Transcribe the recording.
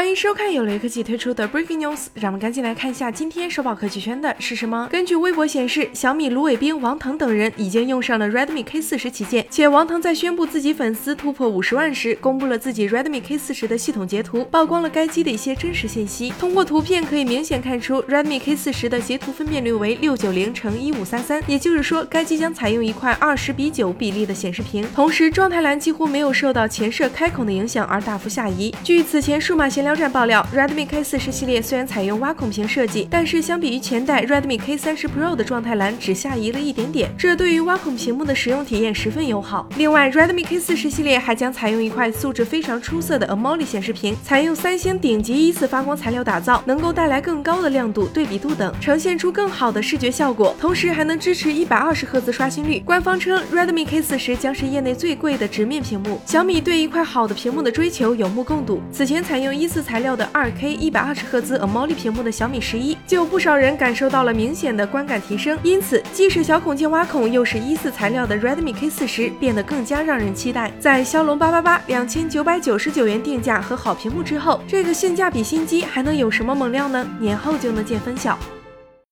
欢迎收看由雷科技推出的 Breaking News，让我们赶紧来看一下今天首宝科技圈的是什么。根据微博显示，小米卢伟冰、王腾等人已经用上了 Redmi K40 旗舰，且王腾在宣布自己粉丝突破五十万时，公布了自己 Redmi K40 的系统截图，曝光了该机的一些真实信息。通过图片可以明显看出，Redmi K40 的截图分辨率为六九零乘一五三三，也就是说，该机将采用一块二十比九比例的显示屏，同时状态栏几乎没有受到前摄开孔的影响而大幅下移。据此前数码闲聊站爆料，Redmi K40 系列虽然采用挖孔屏设计，但是相比于前代 Redmi K30 Pro 的状态栏只下移了一点点，这对于挖孔屏幕的使用体验十分友好。另外，Redmi K40 系列还将采用一块素质非常出色的 AMOLED 显示屏，采用三星顶级一次发光材料打造，能够带来更高的亮度、对比度等，呈现出更好的视觉效果，同时还能支持一百二十赫兹刷新率。官方称，Redmi K40 将是业内最贵的直面屏幕。小米对一块好的屏幕的追求有目共睹。此前采用一次材料的 2K 一百二十赫兹 AMOLED 屏幕的小米十一，就有不少人感受到了明显的观感提升。因此，既是小孔径挖孔，又是一四材料的 Redmi K 四十变得更加让人期待。在骁龙八八八两千九百九十九元定价和好屏幕之后，这个性价比新机还能有什么猛料呢？年后就能见分晓。